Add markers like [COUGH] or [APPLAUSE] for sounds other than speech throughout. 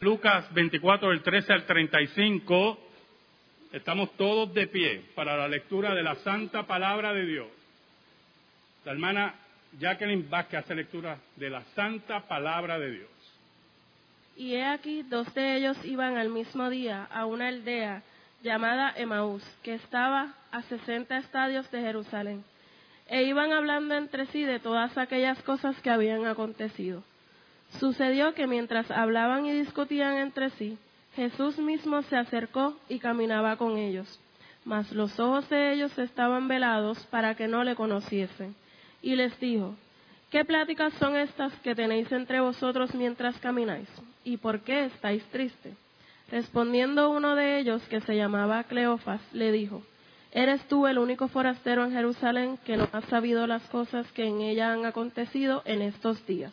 Lucas 24, del 13 al 35. Estamos todos de pie para la lectura de la santa palabra de Dios. La hermana Jacqueline Vázquez hace lectura de la santa palabra de Dios. Y he aquí, dos de ellos iban al mismo día a una aldea llamada Emaús, que estaba a sesenta estadios de Jerusalén, e iban hablando entre sí de todas aquellas cosas que habían acontecido. Sucedió que mientras hablaban y discutían entre sí, Jesús mismo se acercó y caminaba con ellos, mas los ojos de ellos estaban velados para que no le conociesen. Y les dijo, ¿qué pláticas son estas que tenéis entre vosotros mientras camináis? ¿Y por qué estáis tristes? Respondiendo uno de ellos, que se llamaba Cleofas, le dijo, ¿Eres tú el único forastero en Jerusalén que no has sabido las cosas que en ella han acontecido en estos días?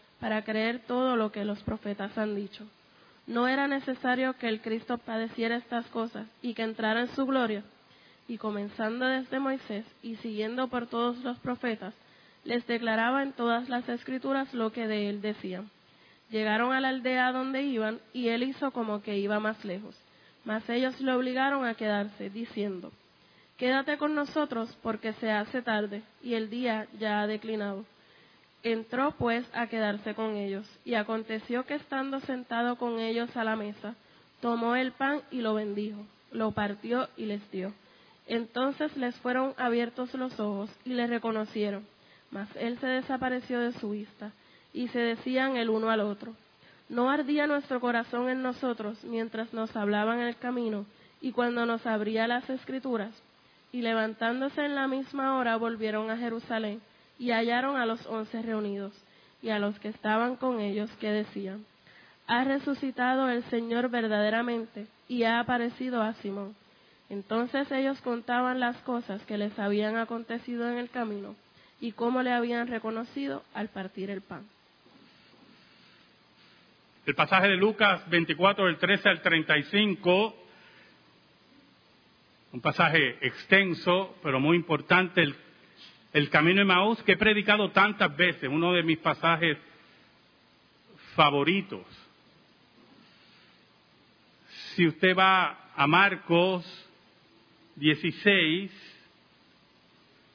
para creer todo lo que los profetas han dicho. ¿No era necesario que el Cristo padeciera estas cosas y que entrara en su gloria? Y comenzando desde Moisés y siguiendo por todos los profetas, les declaraba en todas las escrituras lo que de él decían. Llegaron a la aldea donde iban y él hizo como que iba más lejos mas ellos le obligaron a quedarse, diciendo, Quédate con nosotros porque se hace tarde y el día ya ha declinado. Entró pues a quedarse con ellos, y aconteció que estando sentado con ellos a la mesa, tomó el pan y lo bendijo, lo partió y les dio. Entonces les fueron abiertos los ojos y le reconocieron, mas él se desapareció de su vista, y se decían el uno al otro, ¿No ardía nuestro corazón en nosotros mientras nos hablaban en el camino y cuando nos abría las escrituras? Y levantándose en la misma hora volvieron a Jerusalén y hallaron a los once reunidos y a los que estaban con ellos que decían, ha resucitado el Señor verdaderamente y ha aparecido a Simón. Entonces ellos contaban las cosas que les habían acontecido en el camino y cómo le habían reconocido al partir el pan. El pasaje de Lucas 24, del 13 al 35, un pasaje extenso, pero muy importante, el, camino de Maús, que he predicado tantas veces, uno de mis pasajes favoritos. Si usted va a Marcos 16,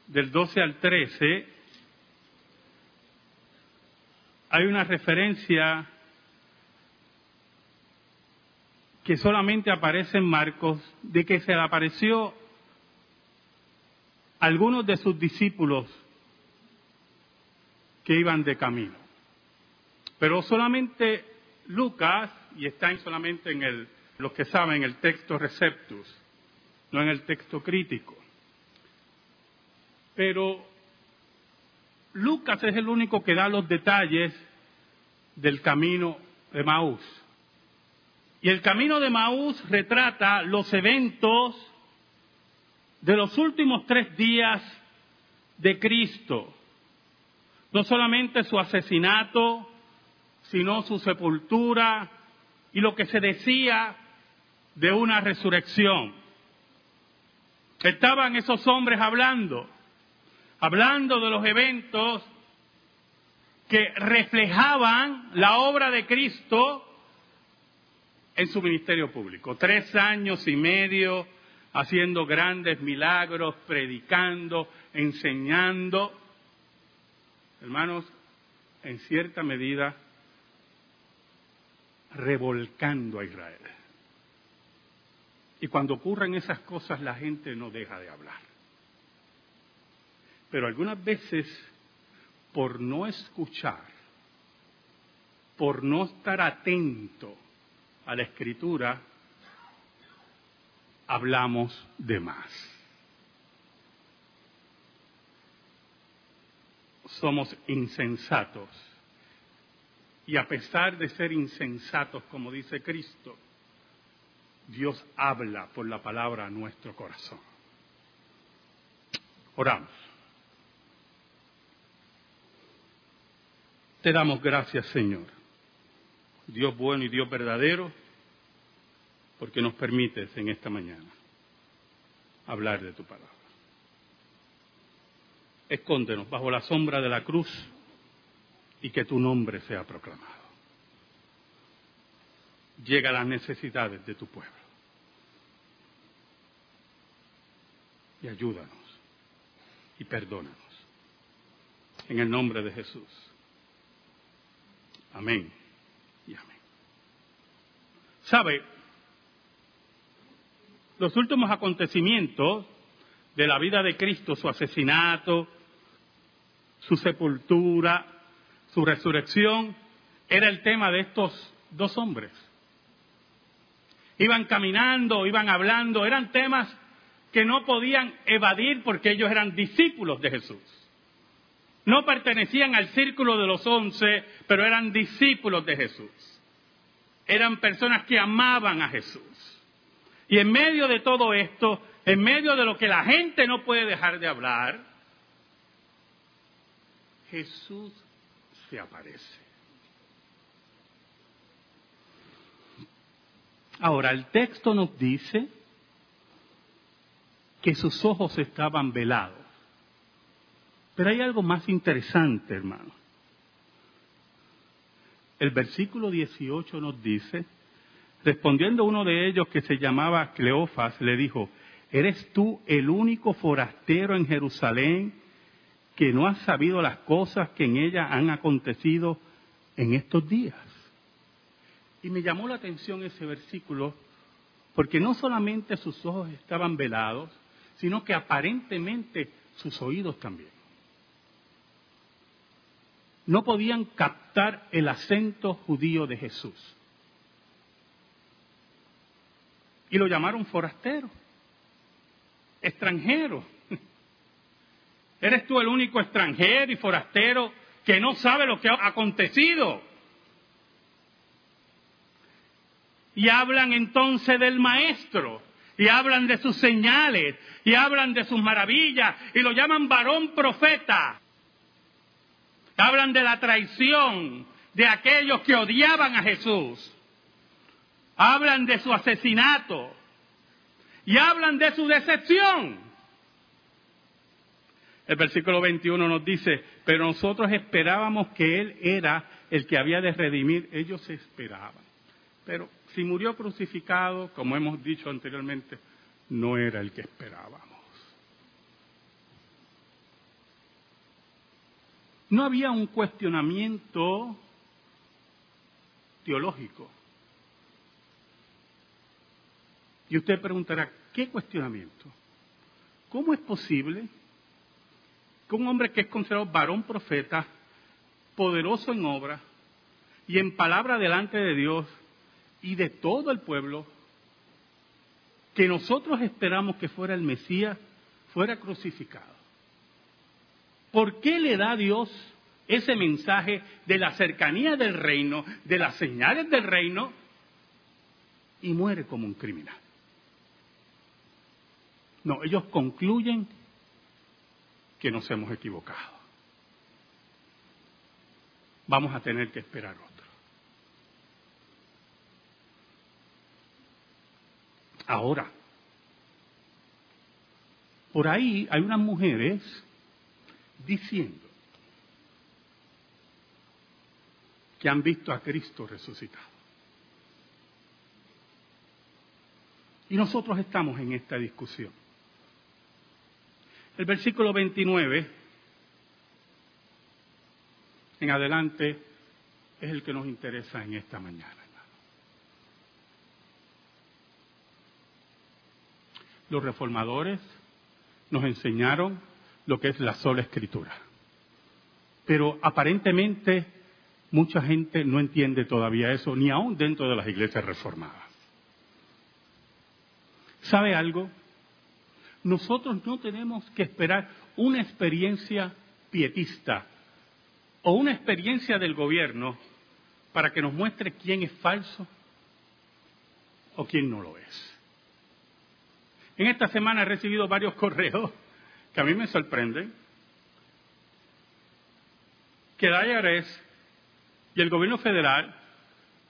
del 12 al 13, hay una referencia que solamente aparece en Marcos, de que se le apareció algunos de sus discípulos que iban de camino. Pero solamente Lucas, y está solamente en el, los que saben, el texto receptus, no en el texto crítico. Pero Lucas es el único que da los detalles del camino de Maús. Y el camino de Maús retrata los eventos de los últimos tres días de Cristo. No solamente su asesinato, sino su sepultura y lo que se decía de una resurrección. Estaban esos hombres hablando, hablando de los eventos que reflejaban la obra de Cristo en su ministerio público. Tres años y medio haciendo grandes milagros, predicando, enseñando. Hermanos, en cierta medida, revolcando a Israel. Y cuando ocurren esas cosas la gente no deja de hablar. Pero algunas veces, por no escuchar, por no estar atento a la escritura, hablamos de más. Somos insensatos. Y a pesar de ser insensatos, como dice Cristo, Dios habla por la palabra a nuestro corazón. Oramos. Te damos gracias, Señor, Dios bueno y Dios verdadero, porque nos permites en esta mañana hablar de tu palabra. Escóndenos bajo la sombra de la cruz y que tu nombre sea proclamado. Llega a las necesidades de tu pueblo. Y ayúdanos y perdónanos. En el nombre de Jesús. Amén y amén. ¿Sabe? Los últimos acontecimientos de la vida de Cristo, su asesinato, su sepultura, su resurrección, era el tema de estos dos hombres. Iban caminando, iban hablando, eran temas que no podían evadir porque ellos eran discípulos de Jesús. No pertenecían al círculo de los once, pero eran discípulos de Jesús. Eran personas que amaban a Jesús. Y en medio de todo esto, en medio de lo que la gente no puede dejar de hablar, Jesús se aparece. Ahora, el texto nos dice que sus ojos estaban velados. Pero hay algo más interesante, hermano. El versículo 18 nos dice, respondiendo uno de ellos que se llamaba Cleofas, le dijo, ¿eres tú el único forastero en Jerusalén que no has sabido las cosas que en ella han acontecido en estos días? Y me llamó la atención ese versículo porque no solamente sus ojos estaban velados, sino que aparentemente sus oídos también no podían captar el acento judío de Jesús. Y lo llamaron forastero, extranjero. [LAUGHS] ¿Eres tú el único extranjero y forastero que no sabe lo que ha acontecido? Y hablan entonces del maestro, y hablan de sus señales, y hablan de sus maravillas, y lo llaman varón profeta. Hablan de la traición de aquellos que odiaban a Jesús. Hablan de su asesinato. Y hablan de su decepción. El versículo 21 nos dice, pero nosotros esperábamos que Él era el que había de redimir. Ellos esperaban. Pero si murió crucificado, como hemos dicho anteriormente, no era el que esperábamos. No había un cuestionamiento teológico. Y usted preguntará, ¿qué cuestionamiento? ¿Cómo es posible que un hombre que es considerado varón profeta, poderoso en obra y en palabra delante de Dios y de todo el pueblo, que nosotros esperamos que fuera el Mesías, fuera crucificado? ¿Por qué le da Dios ese mensaje de la cercanía del reino, de las señales del reino, y muere como un criminal? No, ellos concluyen que nos hemos equivocado. Vamos a tener que esperar otro. Ahora, por ahí hay unas mujeres diciendo que han visto a Cristo resucitado. Y nosotros estamos en esta discusión. El versículo 29 en adelante es el que nos interesa en esta mañana. los reformadores nos enseñaron lo que es la sola escritura. Pero aparentemente mucha gente no entiende todavía eso, ni aún dentro de las iglesias reformadas. ¿Sabe algo? Nosotros no tenemos que esperar una experiencia pietista o una experiencia del gobierno para que nos muestre quién es falso o quién no lo es. En esta semana he recibido varios [LAUGHS] correos que a mí me sorprenden, que IRS y el gobierno federal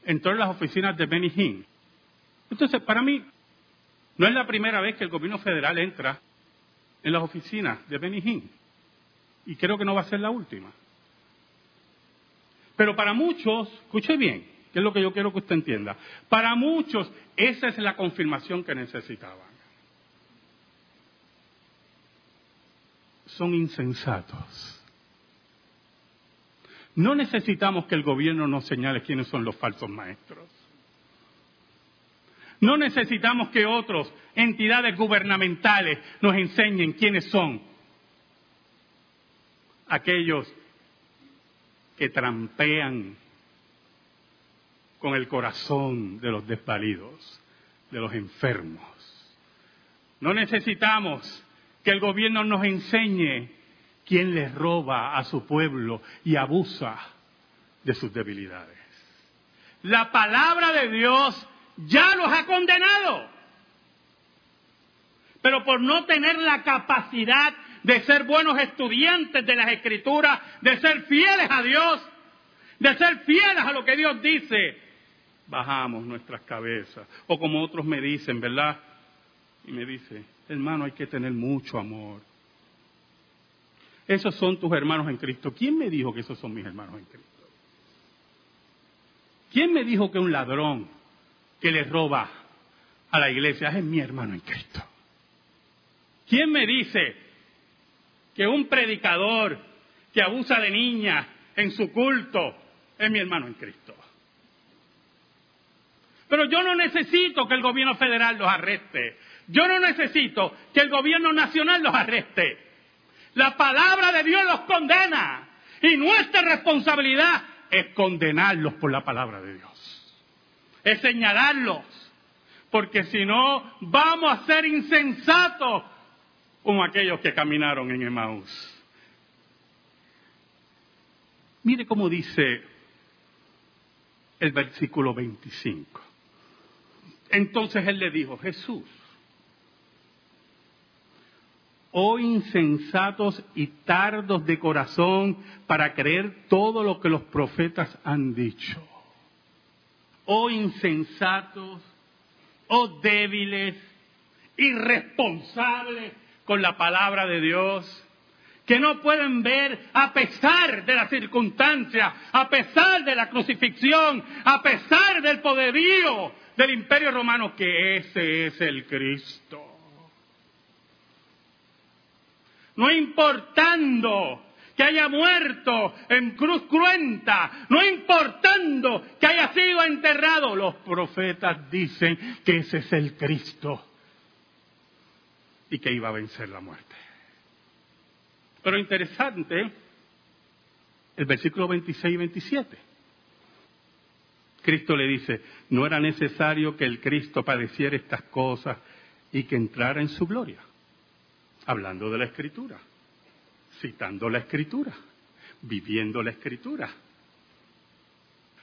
entró en las oficinas de Benny Hinn. Entonces, para mí, no es la primera vez que el gobierno federal entra en las oficinas de Benny Hinn. Y creo que no va a ser la última. Pero para muchos, escuche bien, que es lo que yo quiero que usted entienda, para muchos esa es la confirmación que necesitaban. Son insensatos. No necesitamos que el gobierno nos señale quiénes son los falsos maestros. No necesitamos que otras entidades gubernamentales nos enseñen quiénes son aquellos que trampean con el corazón de los desvalidos, de los enfermos. No necesitamos que el gobierno nos enseñe quién les roba a su pueblo y abusa de sus debilidades. La palabra de Dios ya los ha condenado. Pero por no tener la capacidad de ser buenos estudiantes de las escrituras, de ser fieles a Dios, de ser fieles a lo que Dios dice, bajamos nuestras cabezas. O como otros me dicen, ¿verdad? Y me dice, hermano, hay que tener mucho amor. Esos son tus hermanos en Cristo. ¿Quién me dijo que esos son mis hermanos en Cristo? ¿Quién me dijo que un ladrón que le roba a la iglesia es mi hermano en Cristo? ¿Quién me dice que un predicador que abusa de niñas en su culto es mi hermano en Cristo? Pero yo no necesito que el gobierno federal los arreste. Yo no necesito que el gobierno nacional los arreste. La palabra de Dios los condena. Y nuestra responsabilidad es condenarlos por la palabra de Dios. Es señalarlos. Porque si no, vamos a ser insensatos como aquellos que caminaron en Emaús. Mire cómo dice el versículo 25. Entonces él le dijo, Jesús, oh insensatos y tardos de corazón para creer todo lo que los profetas han dicho. Oh insensatos, oh débiles, irresponsables con la palabra de Dios, que no pueden ver a pesar de las circunstancias, a pesar de la crucifixión, a pesar del poderío del imperio romano, que ese es el Cristo. No importando que haya muerto en cruz cruenta, no importando que haya sido enterrado, los profetas dicen que ese es el Cristo y que iba a vencer la muerte. Pero interesante el versículo 26 y 27. Cristo le dice, no era necesario que el Cristo padeciera estas cosas y que entrara en su gloria hablando de la escritura, citando la escritura, viviendo la escritura.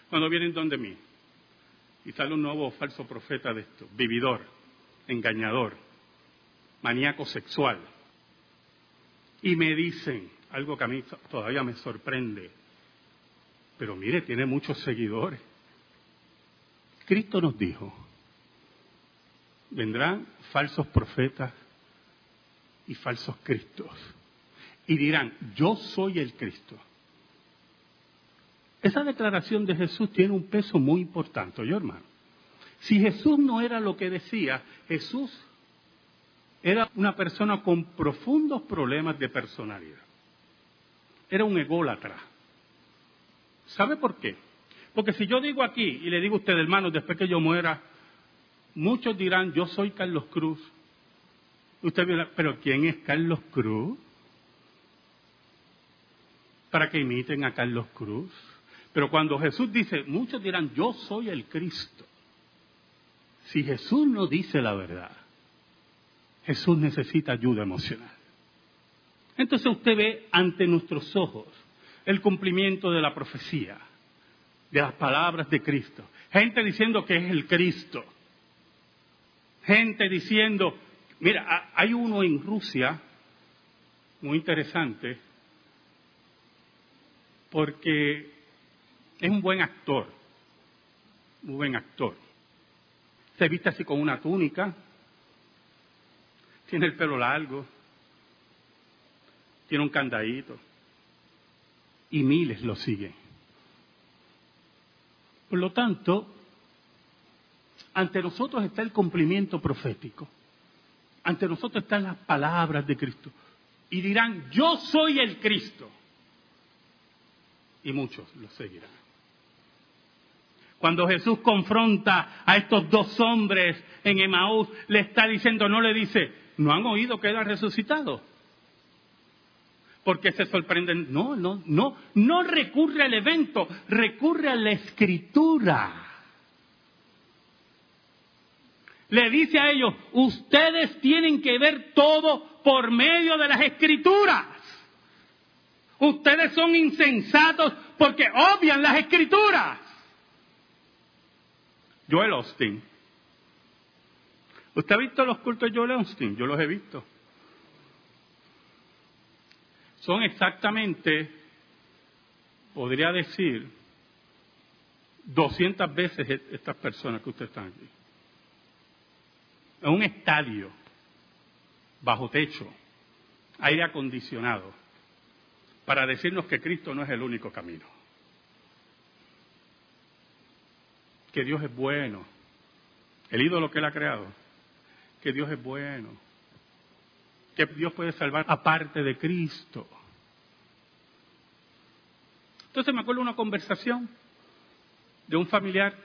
Cuando vienen donde mí y sale un nuevo falso profeta de esto, vividor, engañador, maníaco sexual, y me dicen algo que a mí todavía me sorprende, pero mire, tiene muchos seguidores. Cristo nos dijo, vendrán falsos profetas y falsos cristos. Y dirán, yo soy el Cristo. Esa declaración de Jesús tiene un peso muy importante, yo hermano. Si Jesús no era lo que decía, Jesús era una persona con profundos problemas de personalidad. Era un ególatra. ¿Sabe por qué? Porque si yo digo aquí y le digo a usted, hermano, después que yo muera, muchos dirán, yo soy Carlos Cruz, Usted dirá, pero ¿quién es Carlos Cruz? Para que imiten a Carlos Cruz. Pero cuando Jesús dice, muchos dirán, yo soy el Cristo. Si Jesús no dice la verdad, Jesús necesita ayuda emocional. Entonces usted ve ante nuestros ojos el cumplimiento de la profecía, de las palabras de Cristo. Gente diciendo que es el Cristo. Gente diciendo, mira, hay uno en Rusia muy interesante porque es un buen actor, muy buen actor. Se viste así con una túnica, tiene el pelo largo, tiene un candadito y miles lo siguen. Por lo tanto, ante nosotros está el cumplimiento profético, ante nosotros están las palabras de Cristo y dirán, yo soy el Cristo. Y muchos lo seguirán. Cuando Jesús confronta a estos dos hombres en Emaús, le está diciendo, no le dice, ¿no han oído que él ha resucitado? Porque se sorprenden. No, no, no, no recurre al evento, recurre a la escritura. Le dice a ellos, ustedes tienen que ver todo por medio de las escrituras. Ustedes son insensatos porque obvian las escrituras. Joel Austin. ¿Usted ha visto los cultos de Joel Austin? Yo los he visto. Son exactamente, podría decir, 200 veces e-, estas personas que ustedes están aquí. En un estadio, bajo techo, aire acondicionado, para decirnos que Cristo no es el único camino. Que Dios es bueno. El ídolo que Él ha creado. Que Dios es bueno que Dios puede salvar aparte de Cristo. Entonces me acuerdo una conversación de un familiar,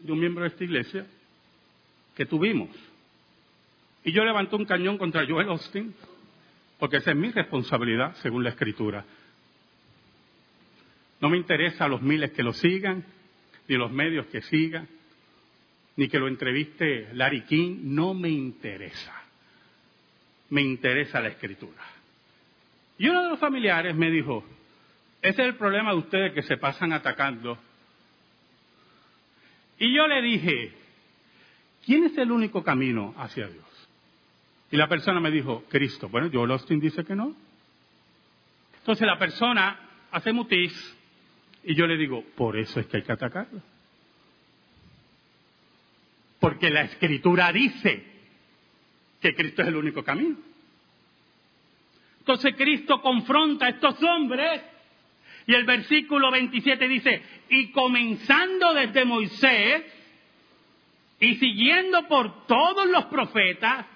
de un miembro de esta iglesia, que tuvimos. Y yo levanté un cañón contra Joel Austin, porque esa es mi responsabilidad, según la Escritura. No me interesa los miles que lo sigan, ni los medios que sigan, ni que lo entreviste Larry King, no me interesa me interesa la escritura. Y uno de los familiares me dijo, ese es el problema de ustedes que se pasan atacando. Y yo le dije, ¿quién es el único camino hacia Dios? Y la persona me dijo, Cristo. Bueno, Joel Austin dice que no. Entonces la persona hace mutis y yo le digo, por eso es que hay que atacarlo. Porque la escritura dice que Cristo es el único camino. Entonces Cristo confronta a estos hombres y el versículo 27 dice, y comenzando desde Moisés y siguiendo por todos los profetas,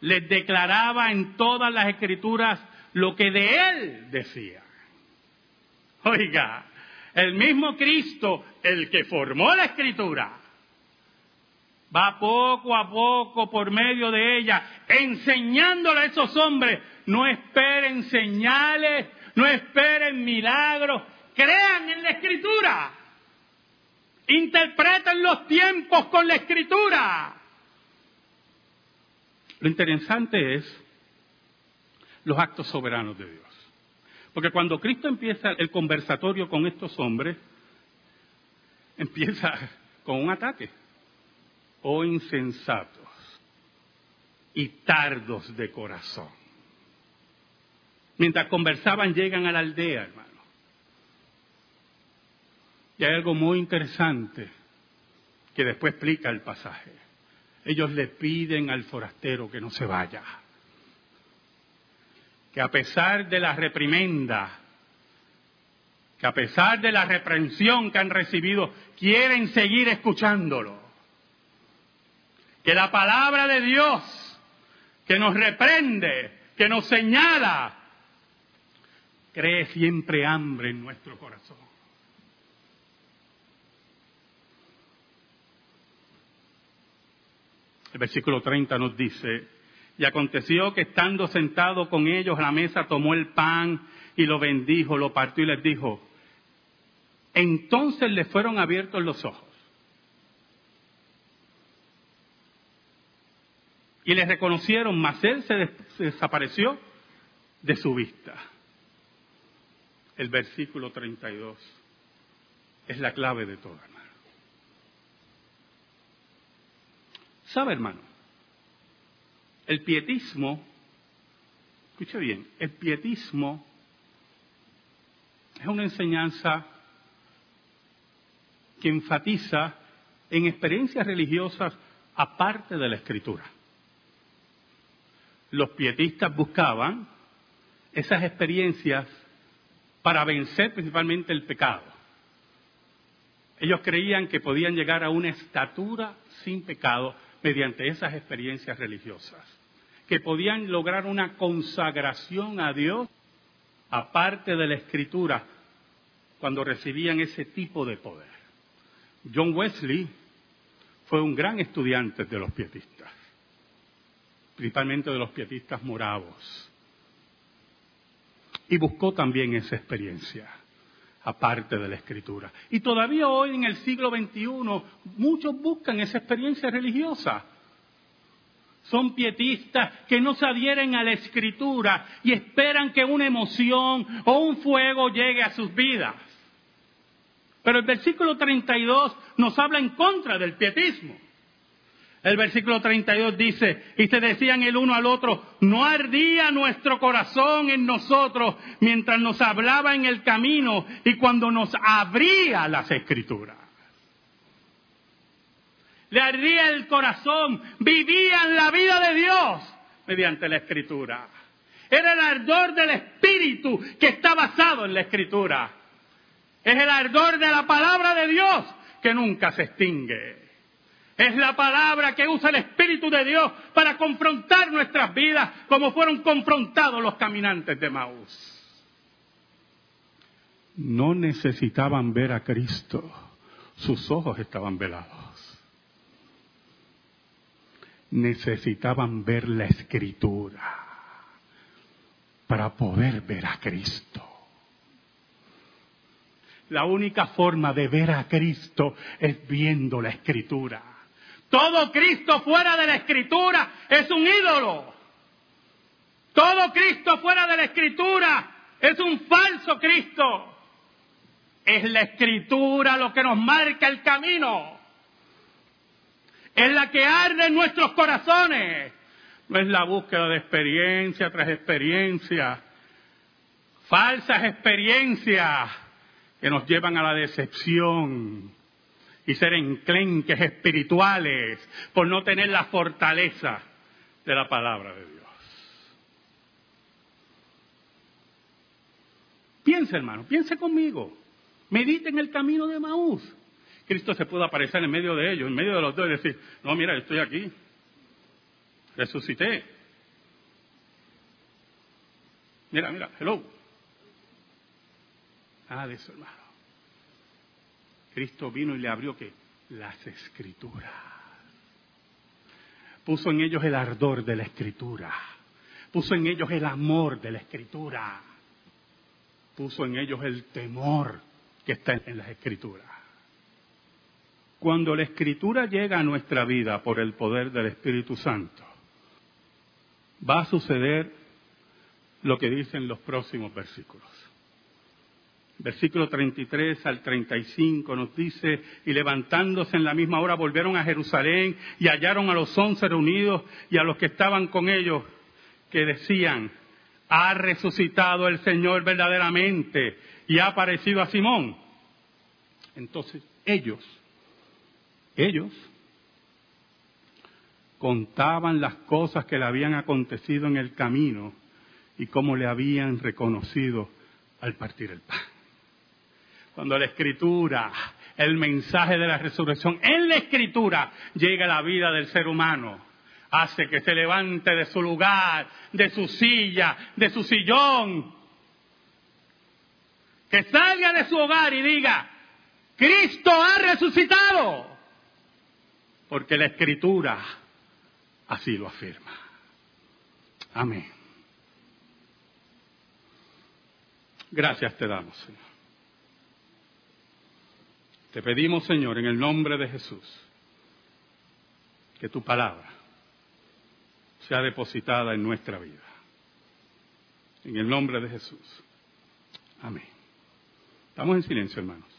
les declaraba en todas las escrituras lo que de él decía. [LAUGHS] Oiga, el mismo Cristo, el que formó la escritura, va poco a poco por medio de ella, enseñándole a esos hombres, no esperen señales, no esperen milagros, crean en la escritura, interpreten los tiempos con la escritura. Lo interesante es los actos soberanos de Dios. Porque cuando Cristo empieza el conversatorio con estos hombres, [LAUGHS] empieza con un ataque oh insensatos y tardos de corazón. Mientras conversaban llegan a la aldea, hermano. Y hay algo muy interesante que después explica el pasaje. Ellos le piden al forastero que no se vaya. Que a pesar de la reprimenda, que a pesar de la reprensión que han recibido, quieren seguir escuchándolo que la palabra de Dios que nos reprende, que nos señala, cree siempre hambre en nuestro corazón. El versículo 30 nos dice, Y aconteció que estando sentado con ellos a la mesa, tomó el pan y lo bendijo, lo partió y les dijo, entonces le fueron abiertos los ojos. Y le reconocieron, mas él se, desapareció de su vista. El versículo 32 es la clave de todo, hermano. ¿Sabe, hermano? El pietismo, escuche bien, el pietismo es una enseñanza que enfatiza en experiencias religiosas aparte de la escritura. Los pietistas buscaban esas experiencias para vencer principalmente el pecado. Ellos creían que podían llegar a una estatura sin pecado mediante esas experiencias religiosas, que podían lograr una consagración a Dios aparte de la escritura cuando recibían ese tipo de poder. John Wesley fue un gran estudiante de los pietistas, principalmente de los pietistas moravos, y buscó también esa experiencia, aparte de la escritura. Y todavía hoy en el siglo XXI muchos buscan esa experiencia religiosa. Son pietistas que no se adhieren a la escritura y esperan que una emoción o un fuego llegue a sus vidas. Pero el versículo 32 nos habla en contra del pietismo. El versículo 32 dice, y se decían el uno al otro, no ardía nuestro corazón en nosotros mientras nos hablaba en el camino y cuando nos abría las escrituras. Le ardía el corazón, vivían la vida de Dios mediante la escritura. Era el ardor del espíritu que está basado en la escritura. Es el ardor de la palabra de Dios que nunca se extingue. Es la palabra que usa el Espíritu de Dios para confrontar nuestras vidas como fueron confrontados los caminantes de Maús. No necesitaban ver a Cristo, sus ojos estaban velados. Necesitaban ver la escritura para poder ver a Cristo. La única forma de ver a Cristo es viendo la escritura. Todo Cristo fuera de la escritura es un ídolo. Todo Cristo fuera de la escritura es un falso Cristo. Es la escritura lo que nos marca el camino. Es la que arde en nuestros corazones. No es la búsqueda de experiencia tras experiencia. Falsas experiencias que nos llevan a la decepción y ser enclenques espirituales por no tener la fortaleza de la palabra de Dios. Piense, hermano, piense conmigo. Medite en el camino de Maús. Cristo se pudo aparecer en medio de ellos, en medio de los dos y decir, no, mira, estoy aquí. Resucité. Mira, mira, hello. Nada de eso, hermano. Cristo vino y le abrió que las escrituras. Puso en ellos el ardor de la escritura. Puso en ellos el amor de la escritura. Puso en ellos el temor que está en las escrituras. Cuando la escritura llega a nuestra vida por el poder del Espíritu Santo, va a suceder lo que dicen los próximos versículos versículo 33 al 35 nos dice, y levantándose en la misma hora volvieron a Jerusalén y hallaron a los once reunidos y a los que estaban con ellos, que decían, ha resucitado el Señor verdaderamente y ha aparecido a Simón. Entonces ellos, ellos contaban las cosas que le habían acontecido en el camino y cómo le habían reconocido al partir el pan. Cuando la escritura, el mensaje de la resurrección, en la escritura llega a la vida del ser humano, hace que se levante de su lugar, de su silla, de su sillón, que salga de su hogar y diga, Cristo ha resucitado, porque la escritura así lo afirma. Amén. Gracias te damos, Señor. Te pedimos, Señor, en el nombre de Jesús, que tu palabra sea depositada en nuestra vida. En el nombre de Jesús. Amén. Estamos en silencio, hermanos.